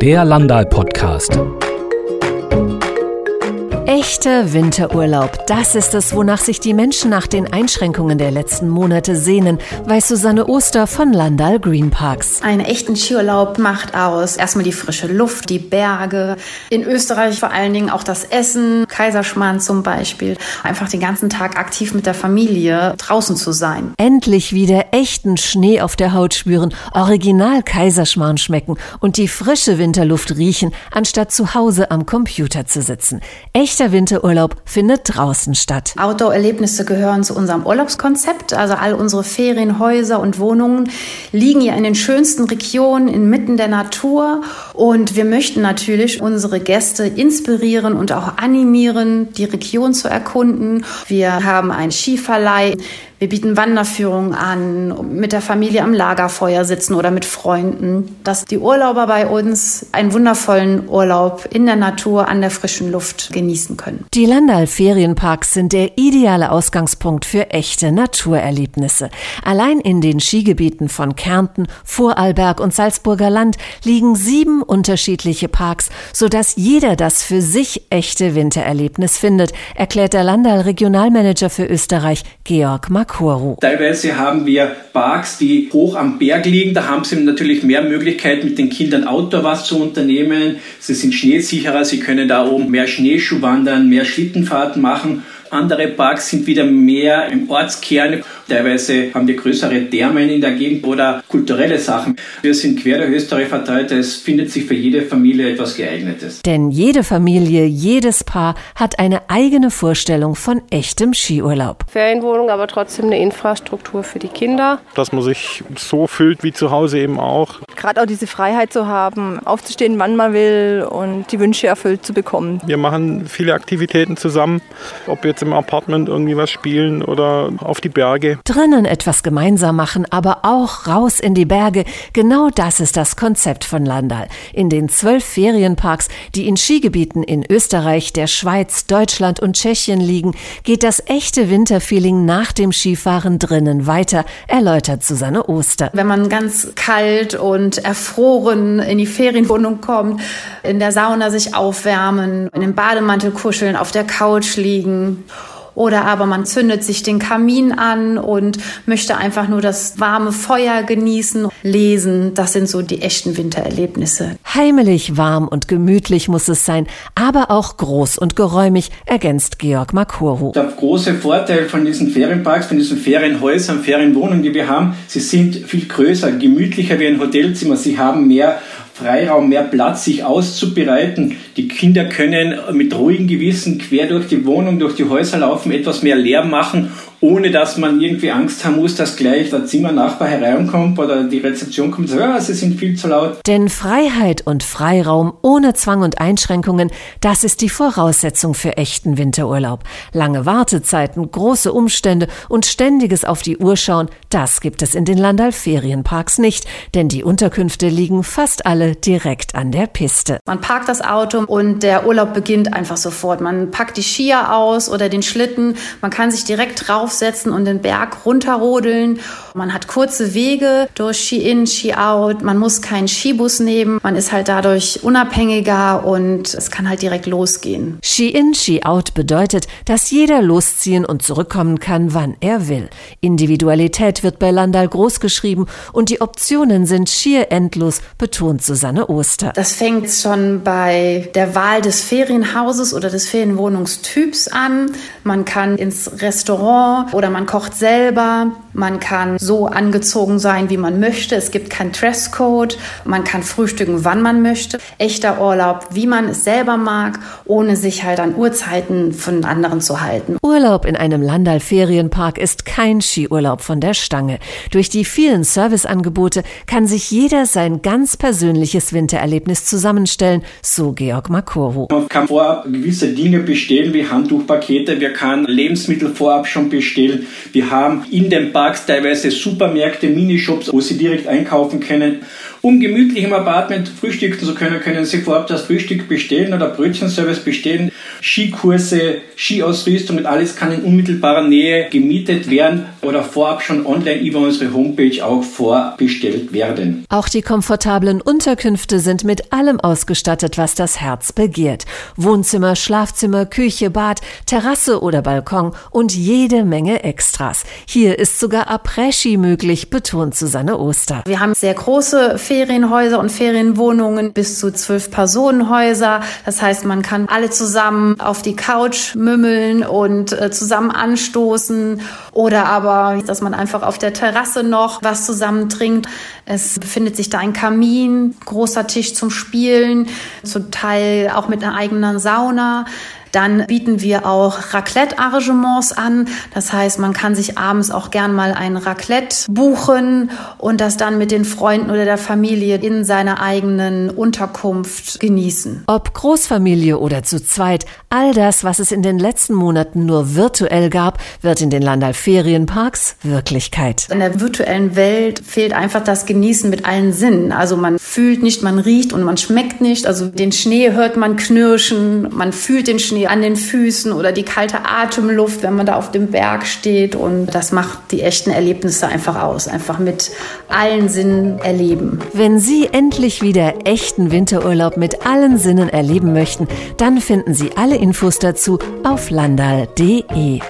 Der Landal-Podcast. Echter Winterurlaub, das ist es, wonach sich die Menschen nach den Einschränkungen der letzten Monate sehnen, weiß Susanne Oster von Landal Green Parks. Einen echten Skiurlaub macht aus erstmal die frische Luft, die Berge. In Österreich vor allen Dingen auch das Essen, Kaiserschmarrn zum Beispiel. Einfach den ganzen Tag aktiv mit der Familie draußen zu sein. Endlich wieder echten Schnee auf der Haut spüren, original Kaiserschmarrn schmecken und die frische Winterluft riechen, anstatt zu Hause am Computer zu sitzen. Echter echter Winterurlaub findet draußen statt. Outdoor-Erlebnisse gehören zu unserem Urlaubskonzept. Also all unsere Ferienhäuser und Wohnungen liegen ja in den schönsten Regionen inmitten der Natur. Und wir möchten natürlich unsere Gäste inspirieren und auch animieren, die Region zu erkunden. Wir haben einen Skiverleih. Wir bieten Wanderführungen an, mit der Familie am Lagerfeuer sitzen oder mit Freunden, dass die Urlauber bei uns einen wundervollen Urlaub in der Natur, an der frischen Luft genießen können. Die Landal Ferienparks sind der ideale Ausgangspunkt für echte Naturerlebnisse. Allein in den Skigebieten von Kärnten, Vorarlberg und Salzburger Land liegen sieben unterschiedliche Parks, sodass jeder das für sich echte Wintererlebnis findet, erklärt der Landal Regionalmanager für Österreich Georg Mack. Nakuru. Teilweise haben wir Parks, die hoch am Berg liegen. Da haben sie natürlich mehr Möglichkeit, mit den Kindern Outdoor was zu unternehmen. Sie sind schneesicherer, sie können da oben mehr Schneeschuh wandern, mehr Schlittenfahrten machen. Andere Parks sind wieder mehr im Ortskern. Teilweise haben wir größere Thermen in der Gegend oder kulturelle Sachen. Wir sind quer durch Österreich verteilt. Es findet sich für jede Familie etwas geeignetes. Denn jede Familie, jedes Paar hat eine eigene Vorstellung von echtem Skiurlaub. Ferienwohnung, aber trotzdem eine Infrastruktur für die Kinder. Dass man sich so fühlt wie zu Hause eben auch. Gerade auch diese Freiheit zu haben, aufzustehen, wann man will und die Wünsche erfüllt zu bekommen. Wir machen viele Aktivitäten zusammen, ob jetzt im Apartment irgendwie was spielen oder auf die Berge. Drinnen etwas gemeinsam machen, aber auch raus in die Berge. Genau das ist das Konzept von Landal. In den zwölf Ferienparks, die in Skigebieten in Österreich, der Schweiz, Deutschland und Tschechien liegen, geht das echte Winterfeeling nach dem Skifahren drinnen weiter, erläutert Susanne Oster. Wenn man ganz kalt und erfroren in die Ferienwohnung kommt, in der Sauna sich aufwärmen, in den Bademantel kuscheln, auf der Couch liegen oder aber man zündet sich den Kamin an und möchte einfach nur das warme Feuer genießen, lesen. Das sind so die echten Wintererlebnisse. Heimelig, warm und gemütlich muss es sein, aber auch groß und geräumig, ergänzt Georg Makuru. Der große Vorteil von diesen Ferienparks, von diesen Ferienhäusern, Ferienwohnungen, die wir haben, sie sind viel größer, gemütlicher wie ein Hotelzimmer. Sie haben mehr Freiraum, mehr Platz, sich auszubereiten. Die Kinder können mit ruhigem Gewissen quer durch die Wohnung, durch die Häuser laufen, etwas mehr Lärm machen ohne dass man irgendwie Angst haben muss, dass gleich der Zimmernachbar hereinkommt oder die Rezeption kommt und sagt, ah, sie sind viel zu laut. Denn Freiheit und Freiraum ohne Zwang und Einschränkungen, das ist die Voraussetzung für echten Winterurlaub. Lange Wartezeiten, große Umstände und ständiges auf die Uhr schauen, das gibt es in den Landal Ferienparks nicht, denn die Unterkünfte liegen fast alle direkt an der Piste. Man parkt das Auto und der Urlaub beginnt einfach sofort. Man packt die Skier aus oder den Schlitten, man kann sich direkt drauf draufsetzen und den Berg runterrodeln. Man hat kurze Wege durch Ski-In, Ski-Out. Man muss keinen Skibus nehmen. Man ist halt dadurch unabhängiger und es kann halt direkt losgehen. Ski-In, Ski-Out bedeutet, dass jeder losziehen und zurückkommen kann, wann er will. Individualität wird bei Landal großgeschrieben und die Optionen sind schier endlos, betont Susanne Oster. Das fängt schon bei der Wahl des Ferienhauses oder des Ferienwohnungstyps an. Man kann ins Restaurant oder man kocht selber. Man kann so angezogen sein, wie man möchte. Es gibt keinen Dresscode. Man kann frühstücken, wann man möchte. Echter Urlaub, wie man es selber mag, ohne sich halt an Uhrzeiten von anderen zu halten. Urlaub in einem Landal-Ferienpark ist kein Skiurlaub von der Stange. Durch die vielen Serviceangebote kann sich jeder sein ganz persönliches Wintererlebnis zusammenstellen, so Georg Makoro. Man kann vorab gewisse Dinge bestellen, wie Handtuchpakete. Wir kann Lebensmittel vorab schon bestellen. Wir haben in den Parks teilweise Supermärkte, Minishops, wo sie direkt einkaufen können. Um gemütlich im Apartment frühstücken zu können, können Sie vorab das Frühstück bestellen oder Brötchenservice bestellen. Skikurse, Skiausrüstung und alles kann in unmittelbarer Nähe gemietet werden oder vorab schon online über unsere Homepage auch vorbestellt werden. Auch die komfortablen Unterkünfte sind mit allem ausgestattet, was das Herz begehrt. Wohnzimmer, Schlafzimmer, Küche, Bad, Terrasse oder Balkon und jede Menge Extras. Hier ist sogar Après-Ski möglich, betont Susanne Oster. Wir haben sehr große Ferienhäuser und Ferienwohnungen bis zu zwölf Personenhäuser. Das heißt, man kann alle zusammen auf die Couch mümmeln und äh, zusammen anstoßen oder aber, dass man einfach auf der Terrasse noch was zusammen trinkt. Es befindet sich da ein Kamin, großer Tisch zum Spielen, zum Teil auch mit einer eigenen Sauna. Dann bieten wir auch Raclette-Arrangements an. Das heißt, man kann sich abends auch gern mal ein Raclette buchen und das dann mit den Freunden oder der Familie in seiner eigenen Unterkunft genießen. Ob Großfamilie oder zu zweit, all das, was es in den letzten Monaten nur virtuell gab, wird in den Landal Ferienparks Wirklichkeit. In der virtuellen Welt fehlt einfach das Genießen mit allen Sinnen. Also man fühlt nicht, man riecht und man schmeckt nicht. Also den Schnee hört man knirschen, man fühlt den Schnee an den Füßen oder die kalte Atemluft, wenn man da auf dem Berg steht. Und das macht die echten Erlebnisse einfach aus. Einfach mit allen Sinnen erleben. Wenn Sie endlich wieder echten Winterurlaub mit allen Sinnen erleben möchten, dann finden Sie alle Infos dazu auf landal.de.